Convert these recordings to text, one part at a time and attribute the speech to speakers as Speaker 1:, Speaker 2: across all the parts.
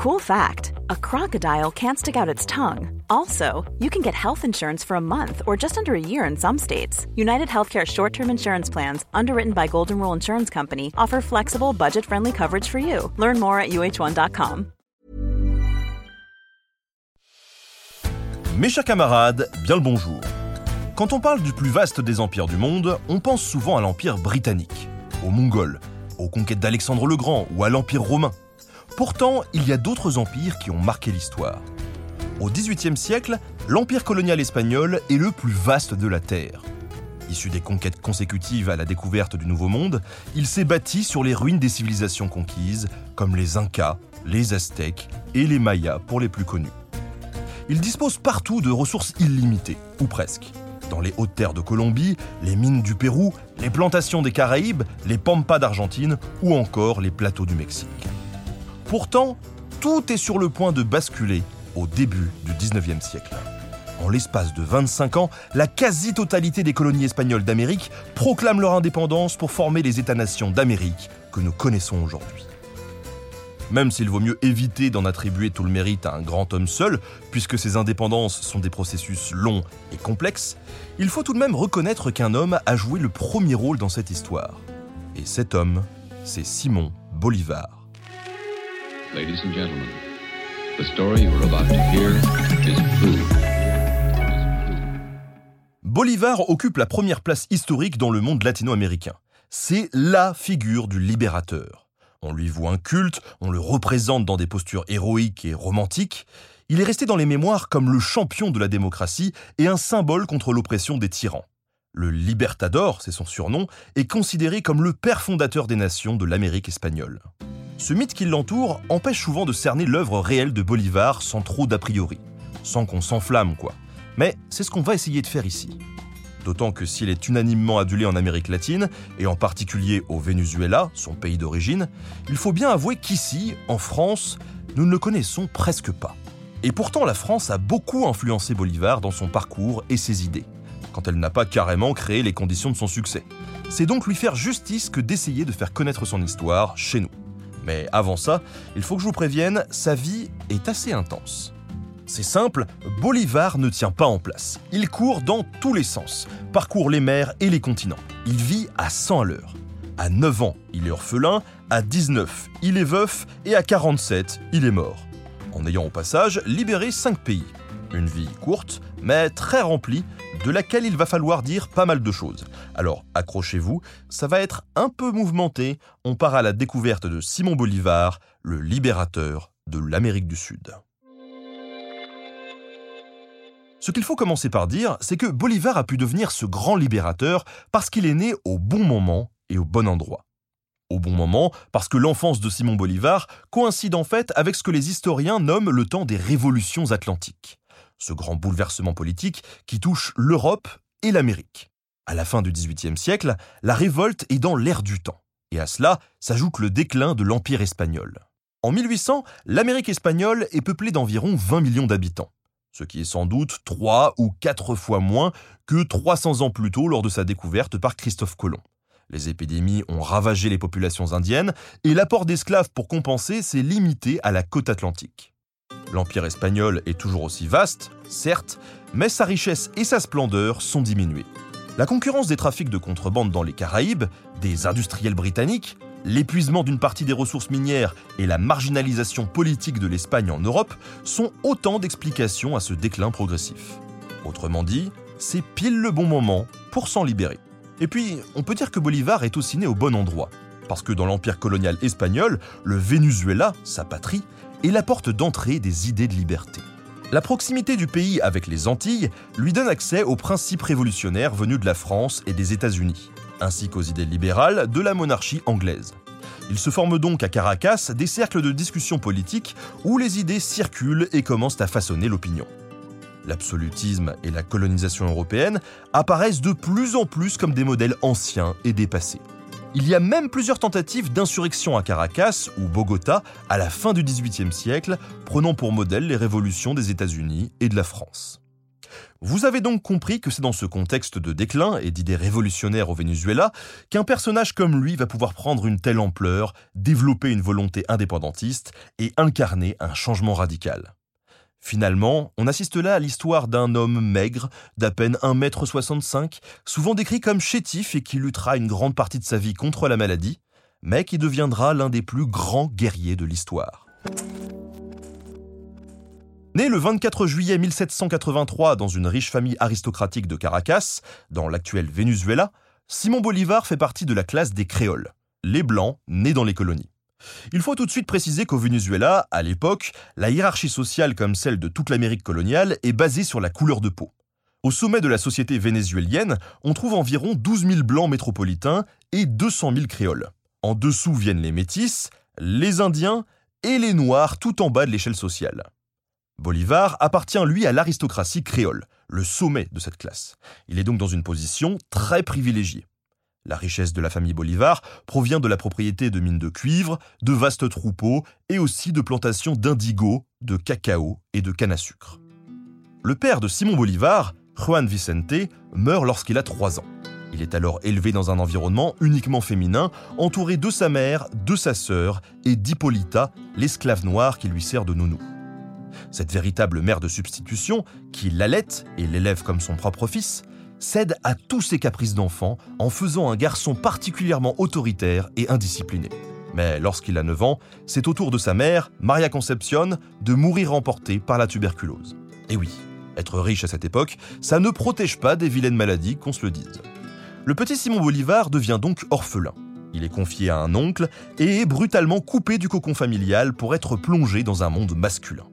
Speaker 1: Cool fact a crocodile can't stick out its tongue. Also, you can get health insurance for a month or just under a year in some states. United Healthcare short term insurance plans, underwritten by Golden Rule Insurance Company, offer flexible, budget friendly coverage for you. Learn more at uh1.com.
Speaker 2: Mes chers camarades, bien le bonjour. Quand on parle du plus vaste des empires du monde, on pense souvent à l'Empire britannique, aux Mongols, aux conquêtes d'Alexandre le Grand ou à l'Empire romain. Pourtant, il y a d'autres empires qui ont marqué l'histoire. Au XVIIIe siècle, l'empire colonial espagnol est le plus vaste de la Terre. Issu des conquêtes consécutives à la découverte du Nouveau Monde, il s'est bâti sur les ruines des civilisations conquises, comme les Incas, les Aztèques et les Mayas pour les plus connus. Il dispose partout de ressources illimitées, ou presque. Dans les hautes terres de Colombie, les mines du Pérou, les plantations des Caraïbes, les pampas d'Argentine ou encore les plateaux du Mexique. Pourtant, tout est sur le point de basculer au début du 19e siècle. En l'espace de 25 ans, la quasi-totalité des colonies espagnoles d'Amérique proclament leur indépendance pour former les États-nations d'Amérique que nous connaissons aujourd'hui. Même s'il vaut mieux éviter d'en attribuer tout le mérite à un grand homme seul, puisque ces indépendances sont des processus longs et complexes, il faut tout de même reconnaître qu'un homme a joué le premier rôle dans cette histoire. Et cet homme, c'est Simon Bolivar.
Speaker 3: Ladies and gentlemen, the story you are about to hear is.
Speaker 2: Bolivar occupe la première place historique dans le monde latino-américain. C'est LA figure du libérateur. On lui voue un culte, on le représente dans des postures héroïques et romantiques. Il est resté dans les mémoires comme le champion de la démocratie et un symbole contre l'oppression des tyrans. Le Libertador, c'est son surnom, est considéré comme le père fondateur des nations de l'Amérique espagnole. Ce mythe qui l'entoure empêche souvent de cerner l'œuvre réelle de Bolivar sans trop d'a priori, sans qu'on s'enflamme quoi. Mais c'est ce qu'on va essayer de faire ici. D'autant que s'il est unanimement adulé en Amérique latine, et en particulier au Venezuela, son pays d'origine, il faut bien avouer qu'ici, en France, nous ne le connaissons presque pas. Et pourtant la France a beaucoup influencé Bolivar dans son parcours et ses idées, quand elle n'a pas carrément créé les conditions de son succès. C'est donc lui faire justice que d'essayer de faire connaître son histoire chez nous. Mais avant ça, il faut que je vous prévienne, sa vie est assez intense. C'est simple, Bolivar ne tient pas en place. Il court dans tous les sens, parcourt les mers et les continents. Il vit à 100 à l'heure. À 9 ans, il est orphelin, à 19, il est veuf et à 47, il est mort. En ayant au passage libéré 5 pays. Une vie courte, mais très remplie, de laquelle il va falloir dire pas mal de choses. Alors accrochez-vous, ça va être un peu mouvementé, on part à la découverte de Simon Bolivar, le libérateur de l'Amérique du Sud. Ce qu'il faut commencer par dire, c'est que Bolivar a pu devenir ce grand libérateur parce qu'il est né au bon moment et au bon endroit. Au bon moment, parce que l'enfance de Simon Bolivar coïncide en fait avec ce que les historiens nomment le temps des révolutions atlantiques ce grand bouleversement politique qui touche l'Europe et l'Amérique. À la fin du XVIIIe siècle, la révolte est dans l'air du temps. Et à cela s'ajoute le déclin de l'Empire espagnol. En 1800, l'Amérique espagnole est peuplée d'environ 20 millions d'habitants, ce qui est sans doute 3 ou 4 fois moins que 300 ans plus tôt lors de sa découverte par Christophe Colomb. Les épidémies ont ravagé les populations indiennes et l'apport d'esclaves pour compenser s'est limité à la côte atlantique. L'Empire espagnol est toujours aussi vaste, certes, mais sa richesse et sa splendeur sont diminuées. La concurrence des trafics de contrebande dans les Caraïbes, des industriels britanniques, l'épuisement d'une partie des ressources minières et la marginalisation politique de l'Espagne en Europe sont autant d'explications à ce déclin progressif. Autrement dit, c'est pile le bon moment pour s'en libérer. Et puis, on peut dire que Bolivar est aussi né au bon endroit, parce que dans l'empire colonial espagnol, le Venezuela, sa patrie, est la porte d'entrée des idées de liberté. La proximité du pays avec les Antilles lui donne accès aux principes révolutionnaires venus de la France et des États-Unis, ainsi qu'aux idées libérales de la monarchie anglaise. Il se forme donc à Caracas des cercles de discussion politique où les idées circulent et commencent à façonner l'opinion. L'absolutisme et la colonisation européenne apparaissent de plus en plus comme des modèles anciens et dépassés. Il y a même plusieurs tentatives d'insurrection à Caracas ou Bogota à la fin du XVIIIe siècle, prenant pour modèle les révolutions des États-Unis et de la France. Vous avez donc compris que c'est dans ce contexte de déclin et d'idées révolutionnaires au Venezuela qu'un personnage comme lui va pouvoir prendre une telle ampleur, développer une volonté indépendantiste et incarner un changement radical. Finalement, on assiste là à l'histoire d'un homme maigre, d'à peine 1m65, souvent décrit comme chétif et qui luttera une grande partie de sa vie contre la maladie, mais qui deviendra l'un des plus grands guerriers de l'histoire. Né le 24 juillet 1783 dans une riche famille aristocratique de Caracas, dans l'actuel Venezuela, Simon Bolivar fait partie de la classe des créoles, les blancs nés dans les colonies. Il faut tout de suite préciser qu'au Venezuela, à l'époque, la hiérarchie sociale comme celle de toute l'Amérique coloniale est basée sur la couleur de peau. Au sommet de la société vénézuélienne, on trouve environ 12 000 blancs métropolitains et 200 000 créoles. En dessous viennent les métis, les indiens et les noirs tout en bas de l'échelle sociale. Bolivar appartient lui à l'aristocratie créole, le sommet de cette classe. Il est donc dans une position très privilégiée. La richesse de la famille Bolivar provient de la propriété de mines de cuivre, de vastes troupeaux et aussi de plantations d'indigo, de cacao et de canne à sucre. Le père de Simon Bolivar, Juan Vicente, meurt lorsqu'il a 3 ans. Il est alors élevé dans un environnement uniquement féminin, entouré de sa mère, de sa sœur et d'Hippolyta, l'esclave noire qui lui sert de nounou. Cette véritable mère de substitution, qui l'allaite et l'élève comme son propre fils, cède à tous ses caprices d'enfant en faisant un garçon particulièrement autoritaire et indiscipliné. Mais lorsqu'il a 9 ans, c'est au tour de sa mère, Maria Concepcion, de mourir emportée par la tuberculose. Et oui, être riche à cette époque, ça ne protège pas des vilaines maladies, qu'on se le dise. Le petit Simon Bolivar devient donc orphelin. Il est confié à un oncle et est brutalement coupé du cocon familial pour être plongé dans un monde masculin.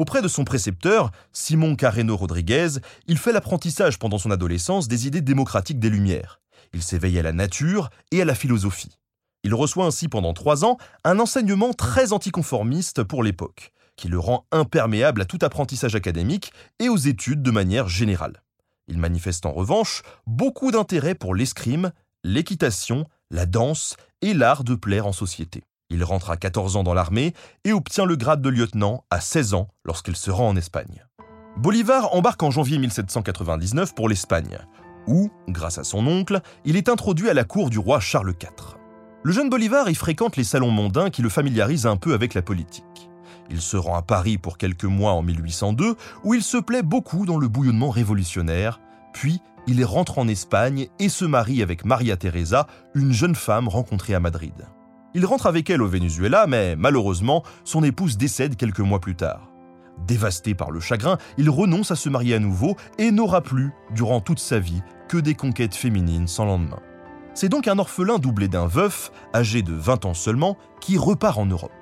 Speaker 2: Auprès de son précepteur, Simon Carreno Rodriguez, il fait l'apprentissage pendant son adolescence des idées démocratiques des Lumières. Il s'éveille à la nature et à la philosophie. Il reçoit ainsi pendant trois ans un enseignement très anticonformiste pour l'époque, qui le rend imperméable à tout apprentissage académique et aux études de manière générale. Il manifeste en revanche beaucoup d'intérêt pour l'escrime, l'équitation, la danse et l'art de plaire en société. Il rentre à 14 ans dans l'armée et obtient le grade de lieutenant à 16 ans lorsqu'il se rend en Espagne. Bolivar embarque en janvier 1799 pour l'Espagne, où, grâce à son oncle, il est introduit à la cour du roi Charles IV. Le jeune Bolivar y fréquente les salons mondains qui le familiarisent un peu avec la politique. Il se rend à Paris pour quelques mois en 1802, où il se plaît beaucoup dans le bouillonnement révolutionnaire, puis il rentre en Espagne et se marie avec Maria Teresa, une jeune femme rencontrée à Madrid. Il rentre avec elle au Venezuela, mais malheureusement, son épouse décède quelques mois plus tard. Dévasté par le chagrin, il renonce à se marier à nouveau et n'aura plus, durant toute sa vie, que des conquêtes féminines sans lendemain. C'est donc un orphelin doublé d'un veuf, âgé de 20 ans seulement, qui repart en Europe.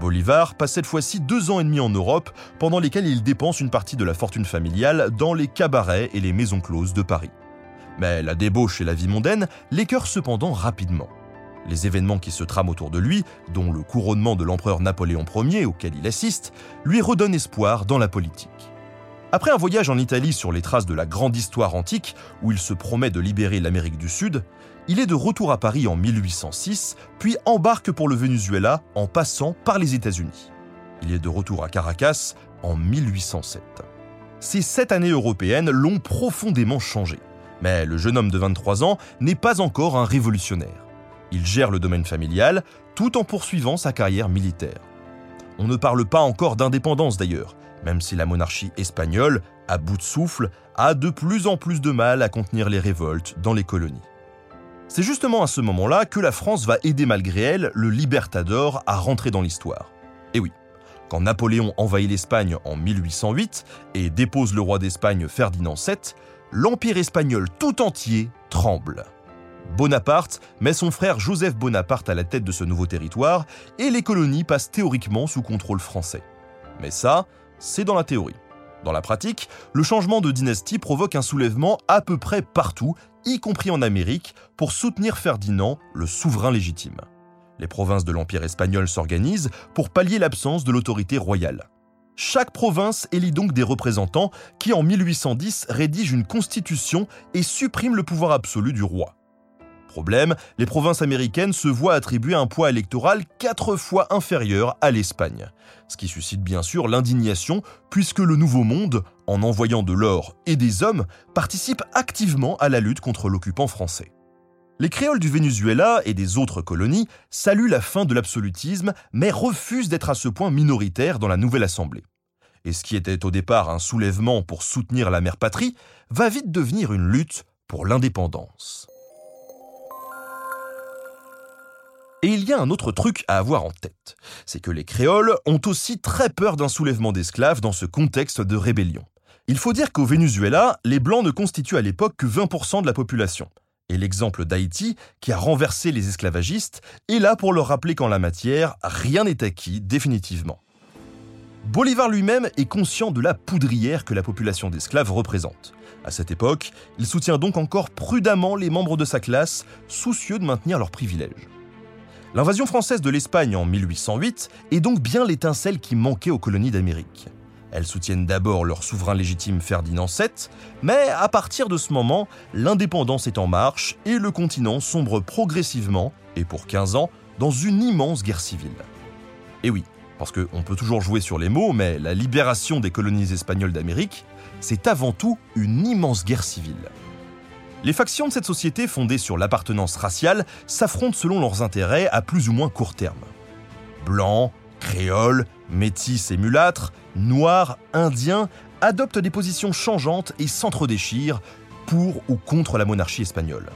Speaker 2: Bolivar passe cette fois-ci deux ans et demi en Europe, pendant lesquels il dépense une partie de la fortune familiale dans les cabarets et les maisons closes de Paris. Mais la débauche et la vie mondaine l'écœurent cependant rapidement. Les événements qui se trament autour de lui, dont le couronnement de l'empereur Napoléon Ier auquel il assiste, lui redonnent espoir dans la politique. Après un voyage en Italie sur les traces de la grande histoire antique, où il se promet de libérer l'Amérique du Sud, il est de retour à Paris en 1806, puis embarque pour le Venezuela en passant par les États-Unis. Il est de retour à Caracas en 1807. Ces sept années européennes l'ont profondément changé. Mais le jeune homme de 23 ans n'est pas encore un révolutionnaire. Il gère le domaine familial tout en poursuivant sa carrière militaire. On ne parle pas encore d'indépendance d'ailleurs, même si la monarchie espagnole, à bout de souffle, a de plus en plus de mal à contenir les révoltes dans les colonies. C'est justement à ce moment-là que la France va aider malgré elle le Libertador à rentrer dans l'histoire. Et oui, quand Napoléon envahit l'Espagne en 1808 et dépose le roi d'Espagne Ferdinand VII, l'Empire espagnol tout entier tremble. Bonaparte met son frère Joseph Bonaparte à la tête de ce nouveau territoire et les colonies passent théoriquement sous contrôle français. Mais ça, c'est dans la théorie. Dans la pratique, le changement de dynastie provoque un soulèvement à peu près partout, y compris en Amérique, pour soutenir Ferdinand, le souverain légitime. Les provinces de l'Empire espagnol s'organisent pour pallier l'absence de l'autorité royale. Chaque province élit donc des représentants qui, en 1810, rédigent une constitution et suppriment le pouvoir absolu du roi. Problème, les provinces américaines se voient attribuer un poids électoral quatre fois inférieur à l'Espagne. Ce qui suscite bien sûr l'indignation, puisque le Nouveau Monde, en envoyant de l'or et des hommes, participe activement à la lutte contre l'occupant français. Les créoles du Venezuela et des autres colonies saluent la fin de l'absolutisme, mais refusent d'être à ce point minoritaires dans la nouvelle Assemblée. Et ce qui était au départ un soulèvement pour soutenir la mère patrie va vite devenir une lutte pour l'indépendance. Et il y a un autre truc à avoir en tête, c'est que les créoles ont aussi très peur d'un soulèvement d'esclaves dans ce contexte de rébellion. Il faut dire qu'au Venezuela, les Blancs ne constituent à l'époque que 20% de la population. Et l'exemple d'Haïti, qui a renversé les esclavagistes, est là pour leur rappeler qu'en la matière, rien n'est acquis définitivement. Bolivar lui-même est conscient de la poudrière que la population d'esclaves représente. À cette époque, il soutient donc encore prudemment les membres de sa classe, soucieux de maintenir leurs privilèges. L'invasion française de l'Espagne en 1808 est donc bien l'étincelle qui manquait aux colonies d'Amérique. Elles soutiennent d'abord leur souverain légitime Ferdinand VII, mais à partir de ce moment, l'indépendance est en marche et le continent sombre progressivement, et pour 15 ans, dans une immense guerre civile. Et oui, parce qu'on peut toujours jouer sur les mots, mais la libération des colonies espagnoles d'Amérique, c'est avant tout une immense guerre civile. Les factions de cette société fondée sur l'appartenance raciale s'affrontent selon leurs intérêts à plus ou moins court terme. Blancs, créoles, métis et mulâtres, noirs, indiens adoptent des positions changeantes et s'entredéchirent pour ou contre la monarchie espagnole.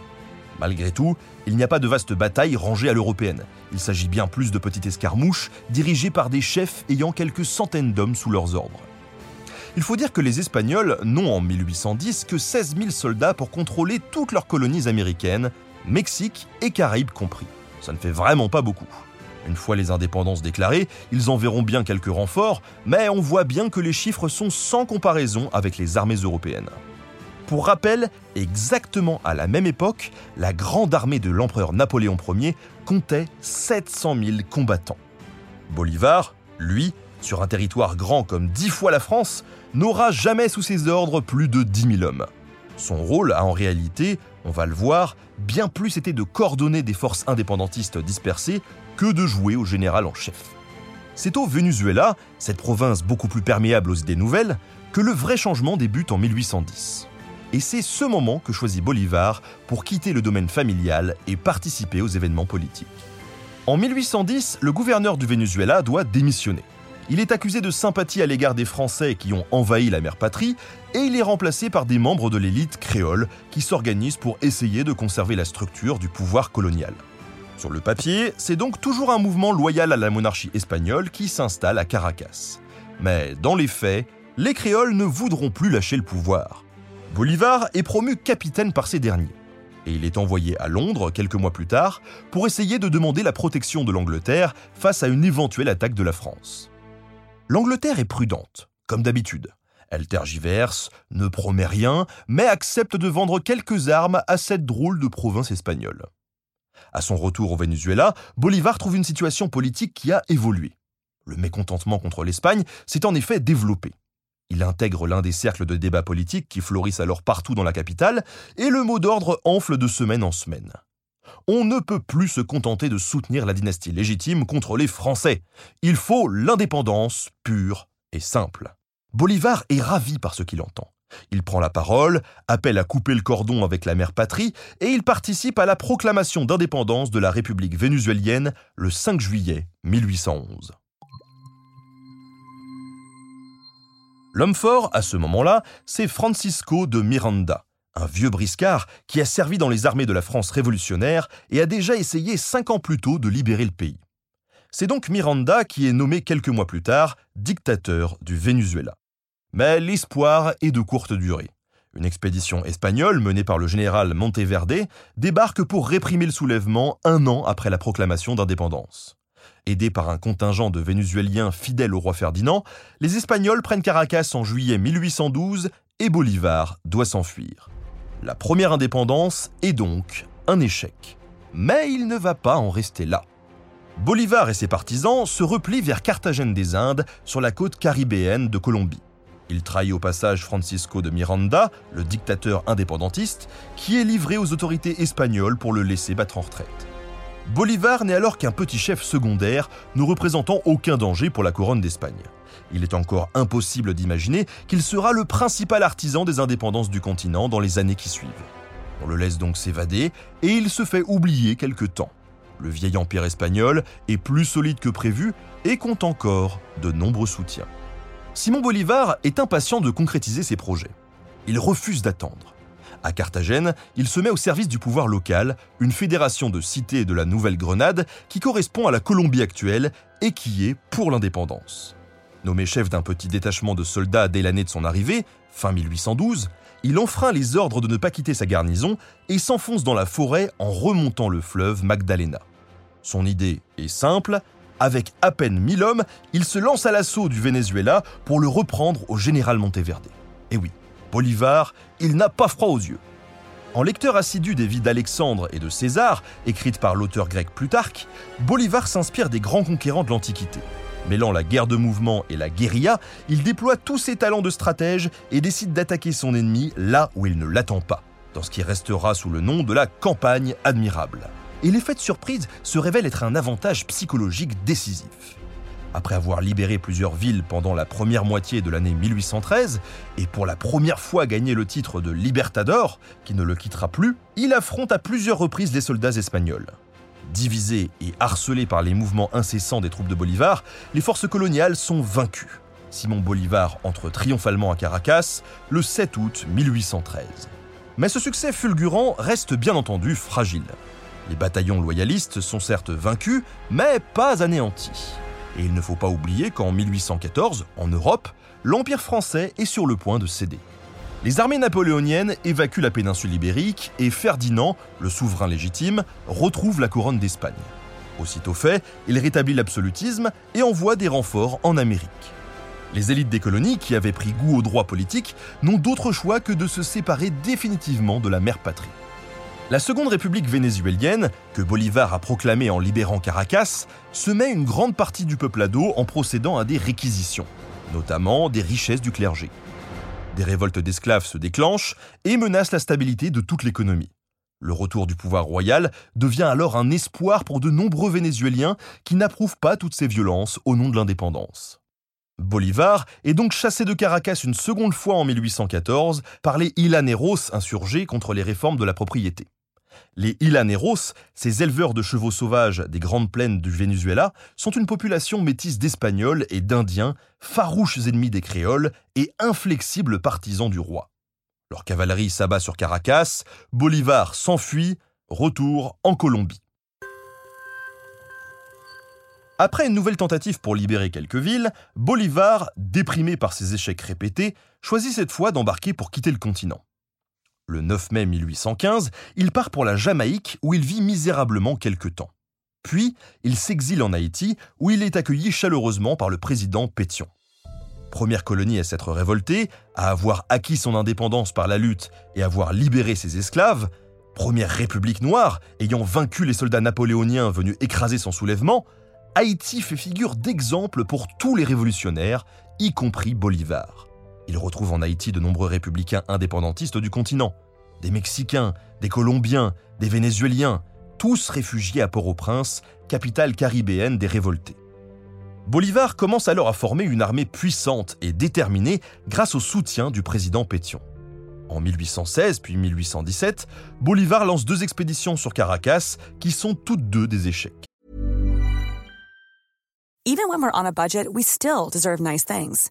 Speaker 2: Malgré tout, il n'y a pas de vaste bataille rangée à l'européenne. Il s'agit bien plus de petites escarmouches dirigées par des chefs ayant quelques centaines d'hommes sous leurs ordres. Il faut dire que les Espagnols n'ont en 1810 que 16 000 soldats pour contrôler toutes leurs colonies américaines, Mexique et Caraïbes compris. Ça ne fait vraiment pas beaucoup. Une fois les indépendances déclarées, ils enverront bien quelques renforts, mais on voit bien que les chiffres sont sans comparaison avec les armées européennes. Pour rappel, exactement à la même époque, la grande armée de l'empereur Napoléon Ier comptait 700 000 combattants. Bolivar, lui, sur un territoire grand comme dix fois la France, n'aura jamais sous ses ordres plus de 10 000 hommes. Son rôle a en réalité, on va le voir, bien plus été de coordonner des forces indépendantistes dispersées que de jouer au général en chef. C'est au Venezuela, cette province beaucoup plus perméable aux idées nouvelles, que le vrai changement débute en 1810. Et c'est ce moment que choisit Bolivar pour quitter le domaine familial et participer aux événements politiques. En 1810, le gouverneur du Venezuela doit démissionner. Il est accusé de sympathie à l'égard des Français qui ont envahi la mère patrie et il est remplacé par des membres de l'élite créole qui s'organisent pour essayer de conserver la structure du pouvoir colonial. Sur le papier, c'est donc toujours un mouvement loyal à la monarchie espagnole qui s'installe à Caracas. Mais dans les faits, les créoles ne voudront plus lâcher le pouvoir. Bolivar est promu capitaine par ces derniers. Et il est envoyé à Londres quelques mois plus tard pour essayer de demander la protection de l'Angleterre face à une éventuelle attaque de la France. L'Angleterre est prudente, comme d'habitude. Elle tergiverse, ne promet rien, mais accepte de vendre quelques armes à cette drôle de province espagnole. À son retour au Venezuela, Bolivar trouve une situation politique qui a évolué. Le mécontentement contre l'Espagne s'est en effet développé. Il intègre l'un des cercles de débat politiques qui florissent alors partout dans la capitale, et le mot d'ordre enfle de semaine en semaine on ne peut plus se contenter de soutenir la dynastie légitime contre les Français. Il faut l'indépendance pure et simple. Bolivar est ravi par ce qu'il entend. Il prend la parole, appelle à couper le cordon avec la mère patrie et il participe à la proclamation d'indépendance de la République vénézuélienne le 5 juillet 1811. L'homme fort, à ce moment-là, c'est Francisco de Miranda, un vieux briscard qui a servi dans les armées de la France révolutionnaire et a déjà essayé cinq ans plus tôt de libérer le pays. C'est donc Miranda qui est nommé quelques mois plus tard dictateur du Venezuela. Mais l'espoir est de courte durée. Une expédition espagnole menée par le général Monteverde débarque pour réprimer le soulèvement un an après la proclamation d'indépendance. Aidés par un contingent de Vénézuéliens fidèles au roi Ferdinand, les Espagnols prennent Caracas en juillet 1812 et Bolivar doit s'enfuir. La première indépendance est donc un échec. Mais il ne va pas en rester là. Bolivar et ses partisans se replient vers Carthagène des Indes, sur la côte caribéenne de Colombie. Il trahit au passage Francisco de Miranda, le dictateur indépendantiste, qui est livré aux autorités espagnoles pour le laisser battre en retraite. Bolivar n'est alors qu'un petit chef secondaire, ne représentant aucun danger pour la couronne d'Espagne. Il est encore impossible d'imaginer qu'il sera le principal artisan des indépendances du continent dans les années qui suivent. On le laisse donc s'évader et il se fait oublier quelque temps. Le vieil empire espagnol est plus solide que prévu et compte encore de nombreux soutiens. Simon Bolivar est impatient de concrétiser ses projets. Il refuse d'attendre. À Carthagène, il se met au service du pouvoir local, une fédération de cités de la Nouvelle-Grenade qui correspond à la Colombie actuelle et qui est pour l'indépendance. Nommé chef d'un petit détachement de soldats dès l'année de son arrivée, fin 1812, il enfreint les ordres de ne pas quitter sa garnison et s'enfonce dans la forêt en remontant le fleuve Magdalena. Son idée est simple, avec à peine 1000 hommes, il se lance à l'assaut du Venezuela pour le reprendre au général Monteverde. Et oui, Bolivar, il n'a pas froid aux yeux. En lecteur assidu des vies d'Alexandre et de César, écrites par l'auteur grec Plutarque, Bolivar s'inspire des grands conquérants de l'Antiquité. Mêlant la guerre de mouvement et la guérilla, il déploie tous ses talents de stratège et décide d'attaquer son ennemi là où il ne l'attend pas, dans ce qui restera sous le nom de la campagne admirable. Et l'effet de surprise se révèle être un avantage psychologique décisif. Après avoir libéré plusieurs villes pendant la première moitié de l'année 1813, et pour la première fois gagné le titre de Libertador, qui ne le quittera plus, il affronte à plusieurs reprises les soldats espagnols. Divisés et harcelés par les mouvements incessants des troupes de Bolivar, les forces coloniales sont vaincues. Simon Bolivar entre triomphalement à Caracas le 7 août 1813. Mais ce succès fulgurant reste bien entendu fragile. Les bataillons loyalistes sont certes vaincus, mais pas anéantis. Et il ne faut pas oublier qu'en 1814, en Europe, l'Empire français est sur le point de céder. Les armées napoléoniennes évacuent la péninsule ibérique et Ferdinand, le souverain légitime, retrouve la couronne d'Espagne. Aussitôt fait, il rétablit l'absolutisme et envoie des renforts en Amérique. Les élites des colonies, qui avaient pris goût au droit politique, n'ont d'autre choix que de se séparer définitivement de la mère patrie. La Seconde République vénézuélienne, que Bolivar a proclamée en libérant Caracas, se met une grande partie du dos en procédant à des réquisitions, notamment des richesses du clergé. Des révoltes d'esclaves se déclenchent et menacent la stabilité de toute l'économie. Le retour du pouvoir royal devient alors un espoir pour de nombreux Vénézuéliens qui n'approuvent pas toutes ces violences au nom de l'indépendance. Bolivar est donc chassé de Caracas une seconde fois en 1814 par les Ilaneros insurgés contre les réformes de la propriété. Les Ilaneros, ces éleveurs de chevaux sauvages des grandes plaines du Venezuela, sont une population métisse d'Espagnols et d'Indiens, farouches ennemis des créoles et inflexibles partisans du roi. Leur cavalerie s'abat sur Caracas, Bolivar s'enfuit, retour en Colombie. Après une nouvelle tentative pour libérer quelques villes, Bolivar, déprimé par ses échecs répétés, choisit cette fois d'embarquer pour quitter le continent. Le 9 mai 1815, il part pour la Jamaïque où il vit misérablement quelque temps. Puis, il s'exile en Haïti où il est accueilli chaleureusement par le président Pétion. Première colonie à s'être révoltée, à avoir acquis son indépendance par la lutte et avoir libéré ses esclaves, première république noire ayant vaincu les soldats napoléoniens venus écraser son soulèvement, Haïti fait figure d'exemple pour tous les révolutionnaires, y compris Bolivar. Il retrouve en Haïti de nombreux républicains indépendantistes du continent. Des Mexicains, des Colombiens, des Vénézuéliens, tous réfugiés à Port-au-Prince, capitale caribéenne des révoltés. Bolivar commence alors à former une armée puissante et déterminée grâce au soutien du président Pétion. En 1816 puis 1817, Bolivar lance deux expéditions sur Caracas qui sont toutes deux des échecs.
Speaker 4: Even when we're on a budget, we still deserve nice things.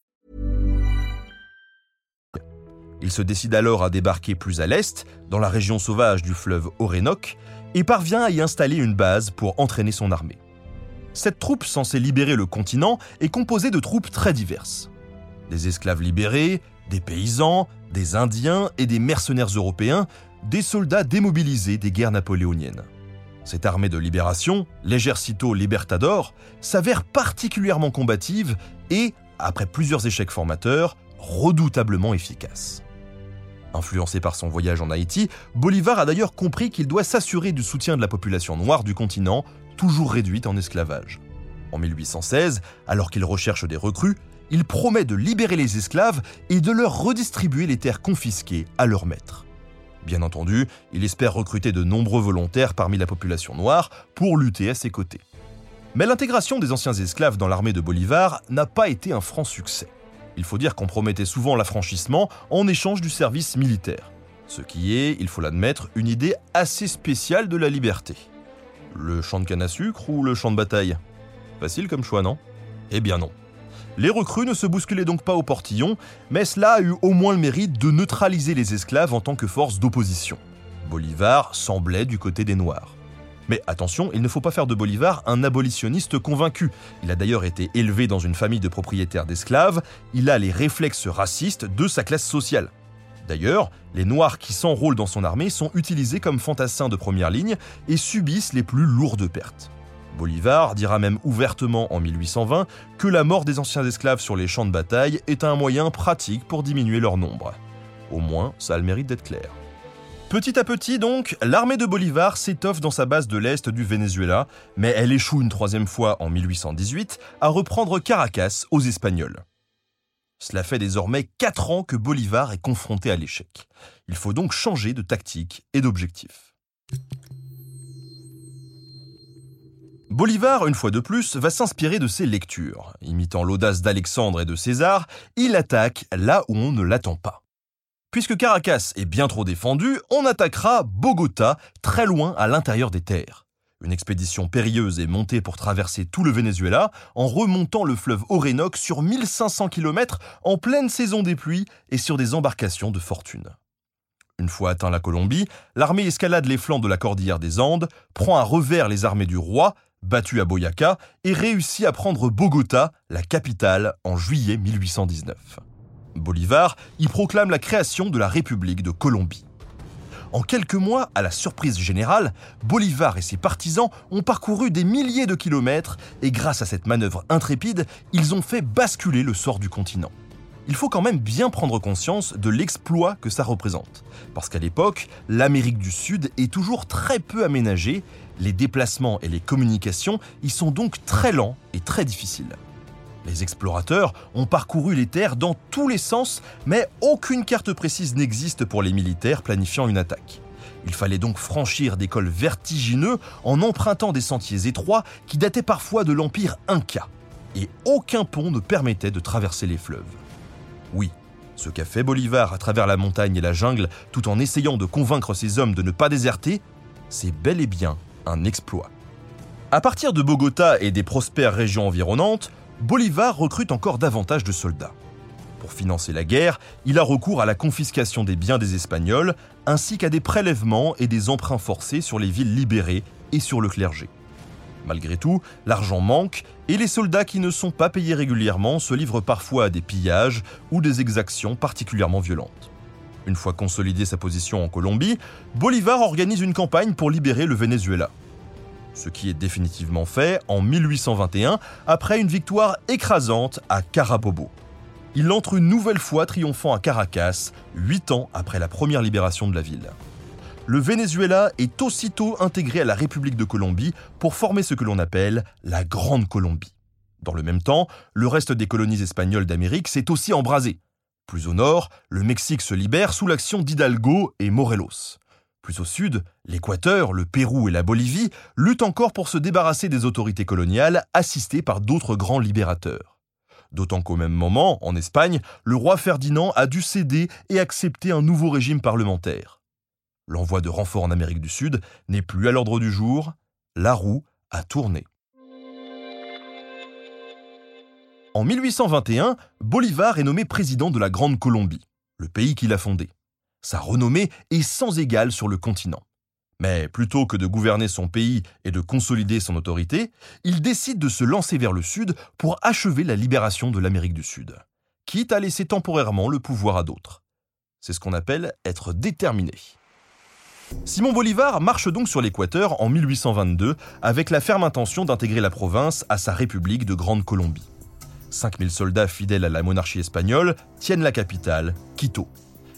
Speaker 2: Il se décide alors à débarquer plus à l'est, dans la région sauvage du fleuve Orénoque, et parvient à y installer une base pour entraîner son armée. Cette troupe censée libérer le continent est composée de troupes très diverses. Des esclaves libérés, des paysans, des Indiens et des mercenaires européens, des soldats démobilisés des guerres napoléoniennes. Cette armée de libération, l'Ejercito Libertador, s'avère particulièrement combative et, après plusieurs échecs formateurs, redoutablement efficace. Influencé par son voyage en Haïti, Bolivar a d'ailleurs compris qu'il doit s'assurer du soutien de la population noire du continent, toujours réduite en esclavage. En 1816, alors qu'il recherche des recrues, il promet de libérer les esclaves et de leur redistribuer les terres confisquées à leurs maîtres. Bien entendu, il espère recruter de nombreux volontaires parmi la population noire pour lutter à ses côtés. Mais l'intégration des anciens esclaves dans l'armée de Bolivar n'a pas été un franc succès. Il faut dire qu'on promettait souvent l'affranchissement en échange du service militaire. Ce qui est, il faut l'admettre, une idée assez spéciale de la liberté. Le champ de canne à sucre ou le champ de bataille? Facile comme choix, non? Eh bien non. Les recrues ne se bousculaient donc pas au portillon, mais cela a eu au moins le mérite de neutraliser les esclaves en tant que force d'opposition. Bolivar semblait du côté des Noirs. Mais attention, il ne faut pas faire de Bolivar un abolitionniste convaincu. Il a d'ailleurs été élevé dans une famille de propriétaires d'esclaves, il a les réflexes racistes de sa classe sociale. D'ailleurs, les Noirs qui s'enrôlent dans son armée sont utilisés comme fantassins de première ligne et subissent les plus lourdes pertes. Bolivar dira même ouvertement en 1820 que la mort des anciens esclaves sur les champs de bataille est un moyen pratique pour diminuer leur nombre. Au moins, ça a le mérite d'être clair. Petit à petit donc, l'armée de Bolivar s'étoffe dans sa base de l'Est du Venezuela, mais elle échoue une troisième fois en 1818 à reprendre Caracas aux Espagnols. Cela fait désormais 4 ans que Bolivar est confronté à l'échec. Il faut donc changer de tactique et d'objectif. Bolivar, une fois de plus, va s'inspirer de ses lectures. Imitant l'audace d'Alexandre et de César, il attaque là où on ne l'attend pas. Puisque Caracas est bien trop défendu, on attaquera Bogota, très loin à l'intérieur des terres. Une expédition périlleuse est montée pour traverser tout le Venezuela en remontant le fleuve Orénoque sur 1500 km en pleine saison des pluies et sur des embarcations de fortune. Une fois atteint la Colombie, l'armée escalade les flancs de la cordillère des Andes, prend à revers les armées du roi, battu à Boyaca, et réussit à prendre Bogota, la capitale, en juillet 1819. Bolivar y proclame la création de la République de Colombie. En quelques mois, à la surprise générale, Bolivar et ses partisans ont parcouru des milliers de kilomètres et grâce à cette manœuvre intrépide, ils ont fait basculer le sort du continent. Il faut quand même bien prendre conscience de l'exploit que ça représente. Parce qu'à l'époque, l'Amérique du Sud est toujours très peu aménagée, les déplacements et les communications y sont donc très lents et très difficiles. Les explorateurs ont parcouru les terres dans tous les sens, mais aucune carte précise n'existe pour les militaires planifiant une attaque. Il fallait donc franchir des cols vertigineux en empruntant des sentiers étroits qui dataient parfois de l'Empire Inca. Et aucun pont ne permettait de traverser les fleuves. Oui, ce qu'a fait Bolivar à travers la montagne et la jungle tout en essayant de convaincre ses hommes de ne pas déserter, c'est bel et bien un exploit. À partir de Bogota et des prospères régions environnantes, Bolivar recrute encore davantage de soldats. Pour financer la guerre, il a recours à la confiscation des biens des Espagnols, ainsi qu'à des prélèvements et des emprunts forcés sur les villes libérées et sur le clergé. Malgré tout, l'argent manque et les soldats qui ne sont pas payés régulièrement se livrent parfois à des pillages ou des exactions particulièrement violentes. Une fois consolidé sa position en Colombie, Bolivar organise une campagne pour libérer le Venezuela ce qui est définitivement fait en 1821 après une victoire écrasante à Carabobo. Il entre une nouvelle fois triomphant à Caracas, huit ans après la première libération de la ville. Le Venezuela est aussitôt intégré à la République de Colombie pour former ce que l'on appelle la Grande Colombie. Dans le même temps, le reste des colonies espagnoles d'Amérique s'est aussi embrasé. Plus au nord, le Mexique se libère sous l'action d'Hidalgo et Morelos. Plus au sud, l'Équateur, le Pérou et la Bolivie luttent encore pour se débarrasser des autorités coloniales assistées par d'autres grands libérateurs. D'autant qu'au même moment, en Espagne, le roi Ferdinand a dû céder et accepter un nouveau régime parlementaire. L'envoi de renforts en Amérique du Sud n'est plus à l'ordre du jour, la roue a tourné. En 1821, Bolivar est nommé président de la Grande Colombie, le pays qu'il a fondé. Sa renommée est sans égale sur le continent. Mais plutôt que de gouverner son pays et de consolider son autorité, il décide de se lancer vers le sud pour achever la libération de l'Amérique du Sud. quitte à laisser temporairement le pouvoir à d'autres. C'est ce qu'on appelle être déterminé. Simon Bolivar marche donc sur l'Équateur en 1822 avec la ferme intention d'intégrer la province à sa République de Grande Colombie. 5000 soldats fidèles à la monarchie espagnole tiennent la capitale, Quito.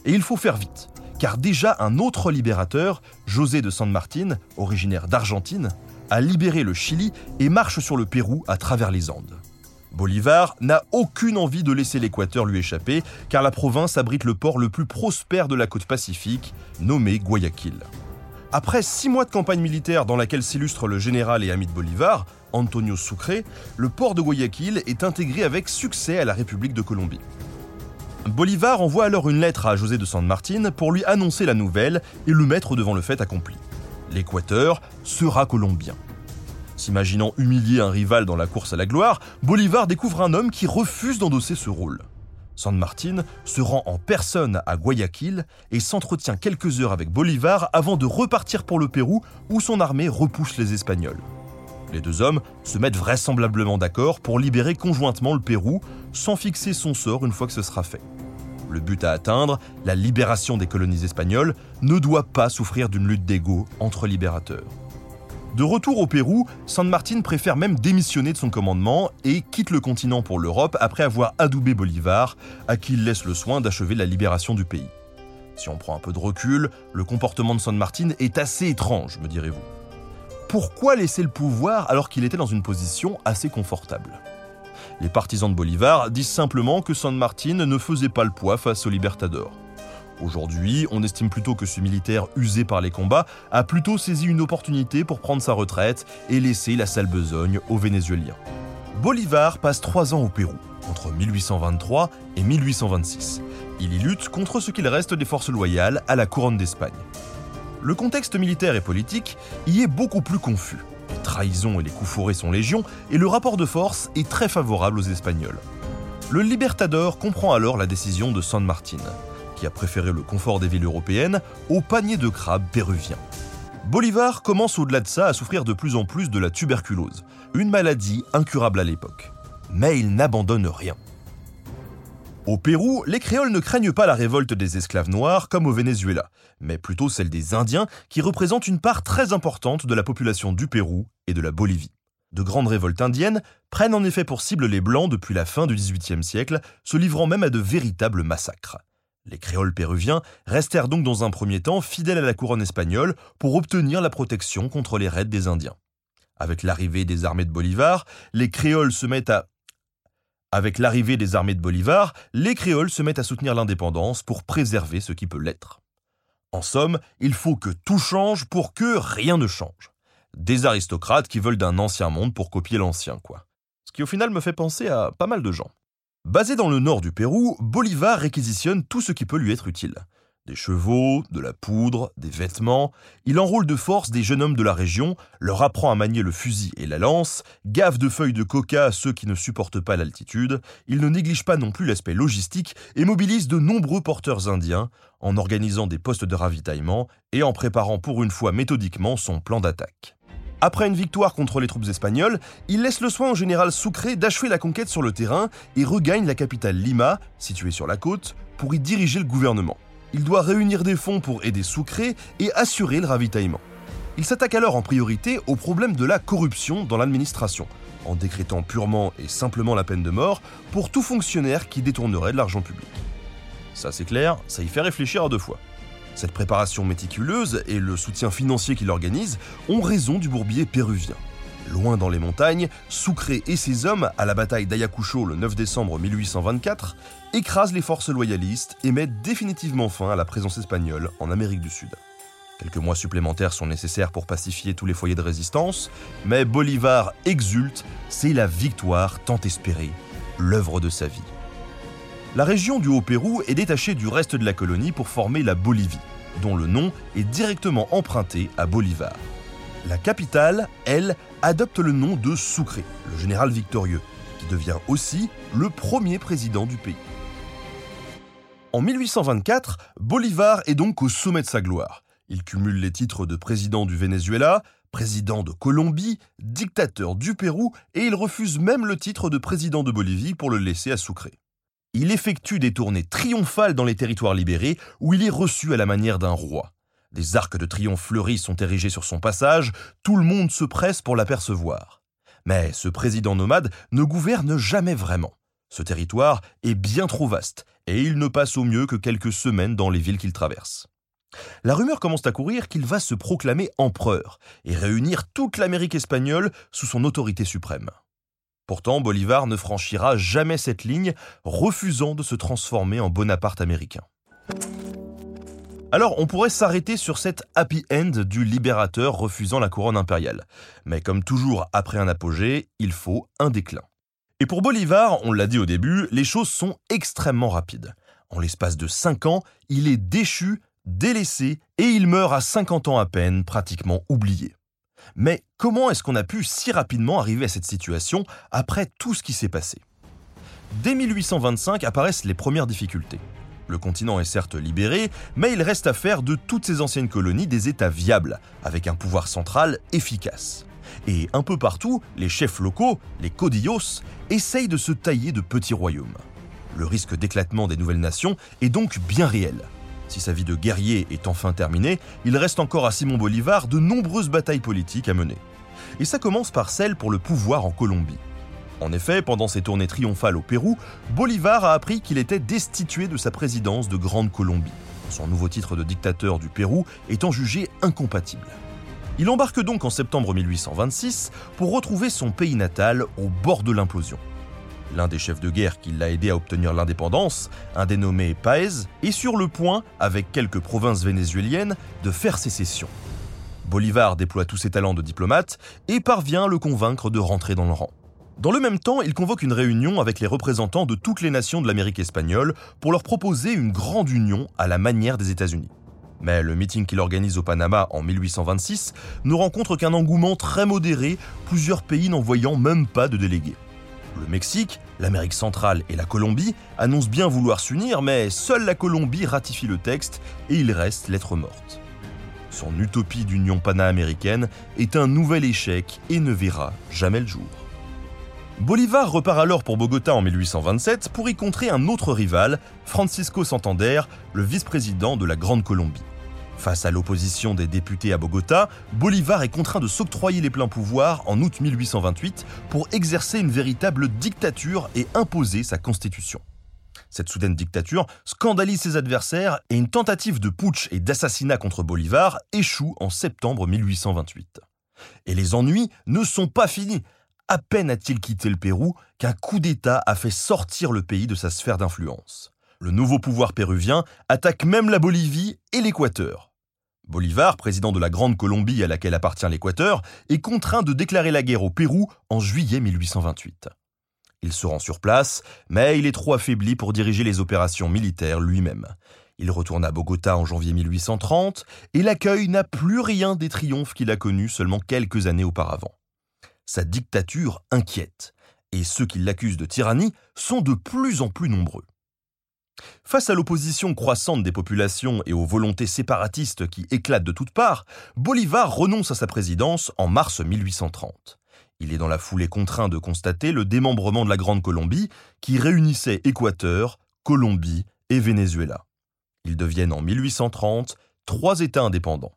Speaker 2: Et il faut faire vite, car déjà un autre libérateur, José de San Martin, originaire d'Argentine, a libéré le Chili et marche sur le Pérou à travers les Andes. Bolivar n'a aucune envie de laisser l'Équateur lui échapper, car la province abrite le port le plus prospère de la côte pacifique, nommé Guayaquil. Après six mois de campagne militaire dans laquelle s'illustre le général et ami de Bolivar, Antonio Sucre, le port de Guayaquil est intégré avec succès à la République de Colombie. Bolivar envoie alors une lettre à José de San Martin pour lui annoncer la nouvelle et le mettre devant le fait accompli. L'Équateur sera colombien. S'imaginant humilier un rival dans la course à la gloire, Bolivar découvre un homme qui refuse d'endosser ce rôle. San Martin se rend en personne à Guayaquil et s'entretient quelques heures avec Bolivar avant de repartir pour le Pérou où son armée repousse les Espagnols. Les deux hommes se mettent vraisemblablement d'accord pour libérer conjointement le Pérou sans fixer son sort une fois que ce sera fait. Le but à atteindre, la libération des colonies espagnoles, ne doit pas souffrir d'une lutte d'ego entre libérateurs. De retour au Pérou, San Martin préfère même démissionner de son commandement et quitte le continent pour l'Europe après avoir adoubé Bolivar, à qui il laisse le soin d'achever la libération du pays. Si on prend un peu de recul, le comportement de San Martin est assez étrange, me direz-vous. Pourquoi laisser le pouvoir alors qu'il était dans une position assez confortable? Les partisans de Bolivar disent simplement que San Martin ne faisait pas le poids face au Libertador. Aujourd'hui, on estime plutôt que ce militaire usé par les combats a plutôt saisi une opportunité pour prendre sa retraite et laisser la sale besogne aux Vénézuéliens. Bolivar passe trois ans au Pérou, entre 1823 et 1826. Il y lutte contre ce qu'il reste des forces loyales à la couronne d'Espagne. Le contexte militaire et politique y est beaucoup plus confus. Les trahisons et les coups fourrés sont légion et le rapport de force est très favorable aux Espagnols. Le Libertador comprend alors la décision de San Martin a préféré le confort des villes européennes au panier de crabes péruvien. Bolivar commence au-delà de ça à souffrir de plus en plus de la tuberculose, une maladie incurable à l'époque. Mais il n'abandonne rien. Au Pérou, les créoles ne craignent pas la révolte des esclaves noirs comme au Venezuela, mais plutôt celle des Indiens qui représentent une part très importante de la population du Pérou et de la Bolivie. De grandes révoltes indiennes prennent en effet pour cible les Blancs depuis la fin du XVIIIe siècle, se livrant même à de véritables massacres. Les créoles péruviens restèrent donc dans un premier temps fidèles à la couronne espagnole pour obtenir la protection contre les raids des Indiens. Avec l'arrivée des armées de Bolivar, les créoles se mettent à avec l'arrivée des armées de Bolivar, les créoles se mettent à soutenir l'indépendance pour préserver ce qui peut l'être. En somme, il faut que tout change pour que rien ne change. Des aristocrates qui veulent d'un ancien monde pour copier l'ancien, quoi. Ce qui au final me fait penser à pas mal de gens. Basé dans le nord du Pérou, Bolivar réquisitionne tout ce qui peut lui être utile. Des chevaux, de la poudre, des vêtements. Il enrôle de force des jeunes hommes de la région, leur apprend à manier le fusil et la lance, gave de feuilles de coca à ceux qui ne supportent pas l'altitude. Il ne néglige pas non plus l'aspect logistique et mobilise de nombreux porteurs indiens en organisant des postes de ravitaillement et en préparant pour une fois méthodiquement son plan d'attaque. Après une victoire contre les troupes espagnoles, il laisse le soin au général Sucre d'achever la conquête sur le terrain et regagne la capitale Lima, située sur la côte, pour y diriger le gouvernement. Il doit réunir des fonds pour aider Sucre et assurer le ravitaillement. Il s'attaque alors en priorité au problème de la corruption dans l'administration, en décrétant purement et simplement la peine de mort pour tout fonctionnaire qui détournerait de l'argent public. Ça c'est clair, ça y fait réfléchir à deux fois. Cette préparation méticuleuse et le soutien financier qu'il organise ont raison du bourbier péruvien. Loin dans les montagnes, Sucre et ses hommes, à la bataille d'Ayacucho le 9 décembre 1824, écrasent les forces loyalistes et mettent définitivement fin à la présence espagnole en Amérique du Sud. Quelques mois supplémentaires sont nécessaires pour pacifier tous les foyers de résistance, mais Bolivar exulte, c'est la victoire tant espérée, l'œuvre de sa vie. La région du Haut-Pérou est détachée du reste de la colonie pour former la Bolivie, dont le nom est directement emprunté à Bolivar. La capitale, elle, adopte le nom de Sucre, le général victorieux, qui devient aussi le premier président du pays. En 1824, Bolivar est donc au sommet de sa gloire. Il cumule les titres de président du Venezuela, président de Colombie, dictateur du Pérou, et il refuse même le titre de président de Bolivie pour le laisser à Sucre. Il effectue des tournées triomphales dans les territoires libérés où il est reçu à la manière d'un roi. Des arcs de triomphe fleuris sont érigés sur son passage, tout le monde se presse pour l'apercevoir. Mais ce président nomade ne gouverne jamais vraiment. Ce territoire est bien trop vaste et il ne passe au mieux que quelques semaines dans les villes qu'il traverse. La rumeur commence à courir qu'il va se proclamer empereur et réunir toute l'Amérique espagnole sous son autorité suprême. Pourtant, Bolivar ne franchira jamais cette ligne, refusant de se transformer en Bonaparte américain. Alors, on pourrait s'arrêter sur cette happy end du libérateur refusant la couronne impériale. Mais comme toujours après un apogée, il faut un déclin. Et pour Bolivar, on l'a dit au début, les choses sont extrêmement rapides. En l'espace de 5 ans, il est déchu, délaissé, et il meurt à 50 ans à peine, pratiquement oublié. Mais comment est-ce qu'on a pu si rapidement arriver à cette situation après tout ce qui s'est passé? Dès 1825 apparaissent les premières difficultés. Le continent est certes libéré, mais il reste à faire de toutes ces anciennes colonies des États viables, avec un pouvoir central efficace. Et un peu partout, les chefs locaux, les codillos, essayent de se tailler de petits royaumes. Le risque d'éclatement des nouvelles nations est donc bien réel. Si sa vie de guerrier est enfin terminée, il reste encore à Simon Bolivar de nombreuses batailles politiques à mener. Et ça commence par celle pour le pouvoir en Colombie. En effet, pendant ses tournées triomphales au Pérou, Bolivar a appris qu'il était destitué de sa présidence de Grande Colombie, son nouveau titre de dictateur du Pérou étant jugé incompatible. Il embarque donc en septembre 1826 pour retrouver son pays natal au bord de l'implosion. L'un des chefs de guerre qui l'a aidé à obtenir l'indépendance, un dénommé Paez, est sur le point, avec quelques provinces vénézuéliennes, de faire sécession. Bolivar déploie tous ses talents de diplomate et parvient à le convaincre de rentrer dans le rang. Dans le même temps, il convoque une réunion avec les représentants de toutes les nations de l'Amérique espagnole pour leur proposer une grande union à la manière des États-Unis. Mais le meeting qu'il organise au Panama en 1826 ne rencontre qu'un engouement très modéré, plusieurs pays n'envoyant même pas de délégués. Le Mexique, l'Amérique centrale et la Colombie annoncent bien vouloir s'unir, mais seule la Colombie ratifie le texte et il reste lettre morte. Son utopie d'union pana-américaine est un nouvel échec et ne verra jamais le jour. Bolivar repart alors pour Bogota en 1827 pour y contrer un autre rival, Francisco Santander, le vice-président de la Grande Colombie. Face à l'opposition des députés à Bogota, Bolivar est contraint de s'octroyer les pleins pouvoirs en août 1828 pour exercer une véritable dictature et imposer sa constitution. Cette soudaine dictature scandalise ses adversaires et une tentative de putsch et d'assassinat contre Bolivar échoue en septembre 1828. Et les ennuis ne sont pas finis. À peine a-t-il quitté le Pérou qu'un coup d'État a fait sortir le pays de sa sphère d'influence. Le nouveau pouvoir péruvien attaque même la Bolivie et l'Équateur. Bolivar, président de la Grande Colombie à laquelle appartient l'Équateur, est contraint de déclarer la guerre au Pérou en juillet 1828. Il se rend sur place, mais il est trop affaibli pour diriger les opérations militaires lui-même. Il retourne à Bogota en janvier 1830 et l'accueil n'a plus rien des triomphes qu'il a connus seulement quelques années auparavant. Sa dictature inquiète, et ceux qui l'accusent de tyrannie sont de plus en plus nombreux. Face à l'opposition croissante des populations et aux volontés séparatistes qui éclatent de toutes parts, Bolivar renonce à sa présidence en mars 1830. Il est dans la foulée contraint de constater le démembrement de la Grande Colombie qui réunissait Équateur, Colombie et Venezuela. Ils deviennent en 1830 trois États indépendants.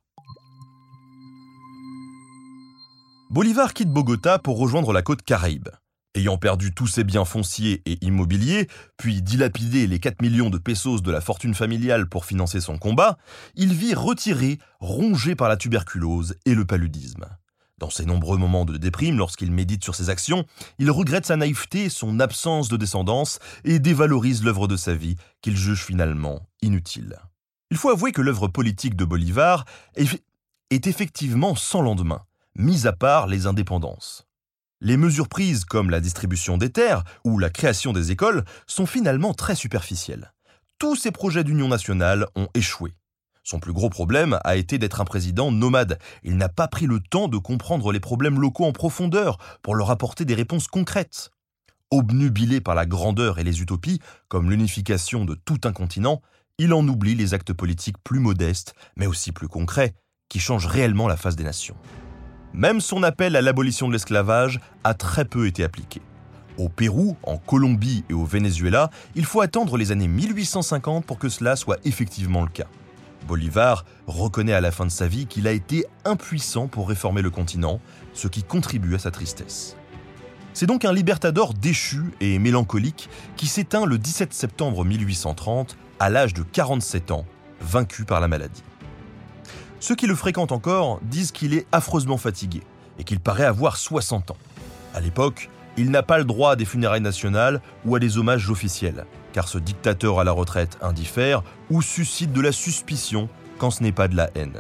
Speaker 2: Bolivar quitte Bogota pour rejoindre la côte caraïbe. Ayant perdu tous ses biens fonciers et immobiliers, puis dilapidé les 4 millions de pesos de la fortune familiale pour financer son combat, il vit retiré, rongé par la tuberculose et le paludisme. Dans ses nombreux moments de déprime, lorsqu'il médite sur ses actions, il regrette sa naïveté et son absence de descendance et dévalorise l'œuvre de sa vie qu'il juge finalement inutile. Il faut avouer que l'œuvre politique de Bolivar est effectivement sans lendemain, mis à part les indépendances. Les mesures prises comme la distribution des terres ou la création des écoles sont finalement très superficielles. Tous ces projets d'union nationale ont échoué. Son plus gros problème a été d'être un président nomade. Il n'a pas pris le temps de comprendre les problèmes locaux en profondeur pour leur apporter des réponses concrètes. Obnubilé par la grandeur et les utopies, comme l'unification de tout un continent, il en oublie les actes politiques plus modestes, mais aussi plus concrets, qui changent réellement la face des nations. Même son appel à l'abolition de l'esclavage a très peu été appliqué. Au Pérou, en Colombie et au Venezuela, il faut attendre les années 1850 pour que cela soit effectivement le cas. Bolivar reconnaît à la fin de sa vie qu'il a été impuissant pour réformer le continent, ce qui contribue à sa tristesse. C'est donc un libertador déchu et mélancolique qui s'éteint le 17 septembre 1830 à l'âge de 47 ans, vaincu par la maladie. Ceux qui le fréquentent encore disent qu'il est affreusement fatigué et qu'il paraît avoir 60 ans. À l'époque, il n'a pas le droit à des funérailles nationales ou à des hommages officiels, car ce dictateur à la retraite indiffère ou suscite de la suspicion quand ce n'est pas de la haine.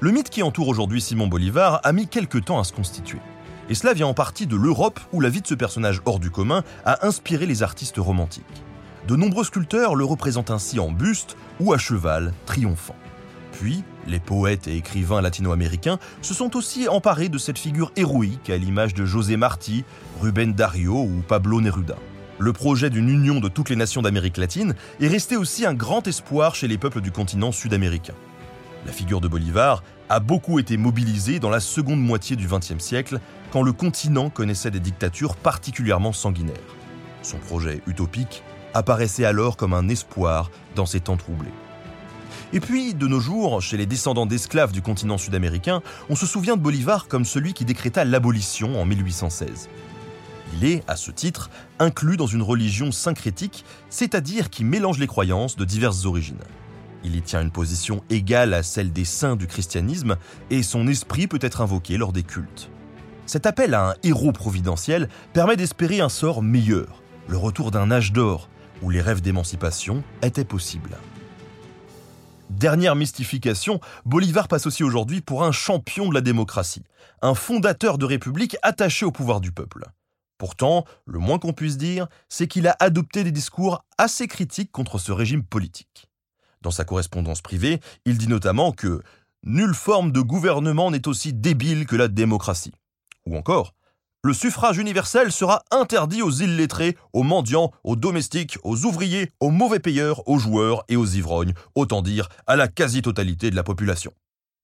Speaker 2: Le mythe qui entoure aujourd'hui Simon Bolivar a mis quelque temps à se constituer. Et cela vient en partie de l'Europe où la vie de ce personnage hors du commun a inspiré les artistes romantiques. De nombreux sculpteurs le représentent ainsi en buste ou à cheval, triomphant. Puis, les poètes et écrivains latino-américains se sont aussi emparés de cette figure héroïque à l'image de José Marti, Rubén Dario ou Pablo Neruda. Le projet d'une union de toutes les nations d'Amérique latine est resté aussi un grand espoir chez les peuples du continent sud-américain. La figure de Bolivar a beaucoup été mobilisée dans la seconde moitié du XXe siècle, quand le continent connaissait des dictatures particulièrement sanguinaires. Son projet utopique apparaissait alors comme un espoir dans ces temps troublés. Et puis, de nos jours, chez les descendants d'esclaves du continent sud-américain, on se souvient de Bolivar comme celui qui décréta l'abolition en 1816. Il est, à ce titre, inclus dans une religion syncrétique, c'est-à-dire qui mélange les croyances de diverses origines. Il y tient une position égale à celle des saints du christianisme, et son esprit peut être invoqué lors des cultes. Cet appel à un héros providentiel permet d'espérer un sort meilleur, le retour d'un âge d'or, où les rêves d'émancipation étaient possibles. Dernière mystification, Bolivar passe aussi aujourd'hui pour un champion de la démocratie, un fondateur de république attaché au pouvoir du peuple. Pourtant, le moins qu'on puisse dire, c'est qu'il a adopté des discours assez critiques contre ce régime politique. Dans sa correspondance privée, il dit notamment que nulle forme de gouvernement n'est aussi débile que la démocratie. Ou encore, le suffrage universel sera interdit aux illettrés, aux mendiants, aux domestiques, aux ouvriers, aux mauvais payeurs, aux joueurs et aux ivrognes, autant dire à la quasi-totalité de la population.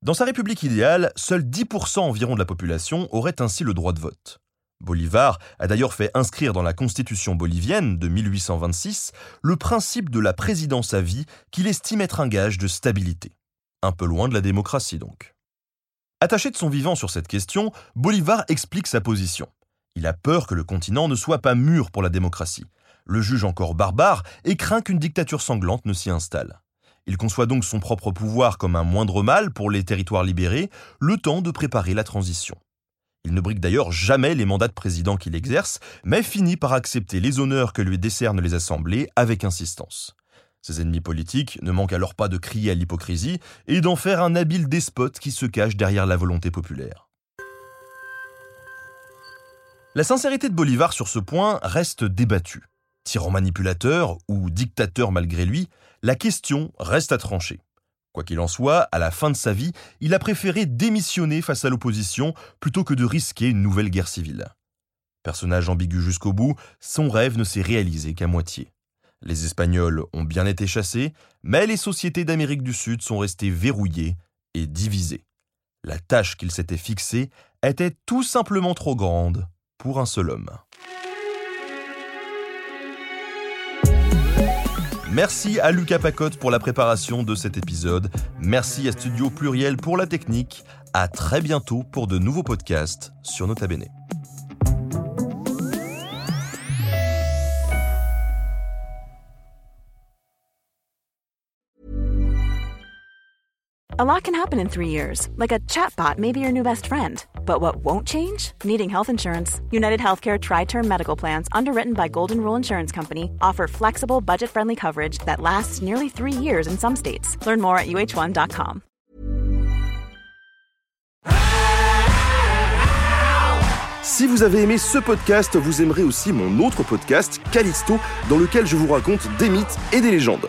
Speaker 2: Dans sa République idéale, seuls 10% environ de la population auraient ainsi le droit de vote. Bolivar a d'ailleurs fait inscrire dans la Constitution bolivienne de 1826 le principe de la présidence à vie qu'il estime être un gage de stabilité. Un peu loin de la démocratie donc. Attaché de son vivant sur cette question, Bolivar explique sa position. Il a peur que le continent ne soit pas mûr pour la démocratie, le juge encore barbare et craint qu'une dictature sanglante ne s'y installe. Il conçoit donc son propre pouvoir comme un moindre mal pour les territoires libérés, le temps de préparer la transition. Il ne brigue d'ailleurs jamais les mandats de président qu'il exerce, mais finit par accepter les honneurs que lui décernent les assemblées avec insistance. Ses ennemis politiques ne manquent alors pas de crier à l'hypocrisie et d'en faire un habile despote qui se cache derrière la volonté populaire. La sincérité de Bolivar sur ce point reste débattue. Tyran manipulateur ou dictateur malgré lui, la question reste à trancher. Quoi qu'il en soit, à la fin de sa vie, il a préféré démissionner face à l'opposition plutôt que de risquer une nouvelle guerre civile. Personnage ambigu jusqu'au bout, son rêve ne s'est réalisé qu'à moitié. Les Espagnols ont bien été chassés, mais les sociétés d'Amérique du Sud sont restées verrouillées et divisées. La tâche qu'ils s'étaient fixée était tout simplement trop grande pour un seul homme. Merci à Lucas Pacotte pour la préparation de cet épisode. Merci à Studio Pluriel pour la technique. À très bientôt pour de nouveaux podcasts sur Nota Bene.
Speaker 1: A lot can happen in three years, like a chatbot may be your new best friend. But what won't change? Needing health insurance. United Healthcare Tri Term Medical Plans, underwritten by Golden Rule Insurance Company, offer flexible, budget friendly coverage that lasts nearly three years in some states. Learn more at uh1.com.
Speaker 5: Si vous avez aimé ce podcast, vous aimerez aussi mon autre podcast, Callisto, dans lequel je vous raconte des mythes et des légendes.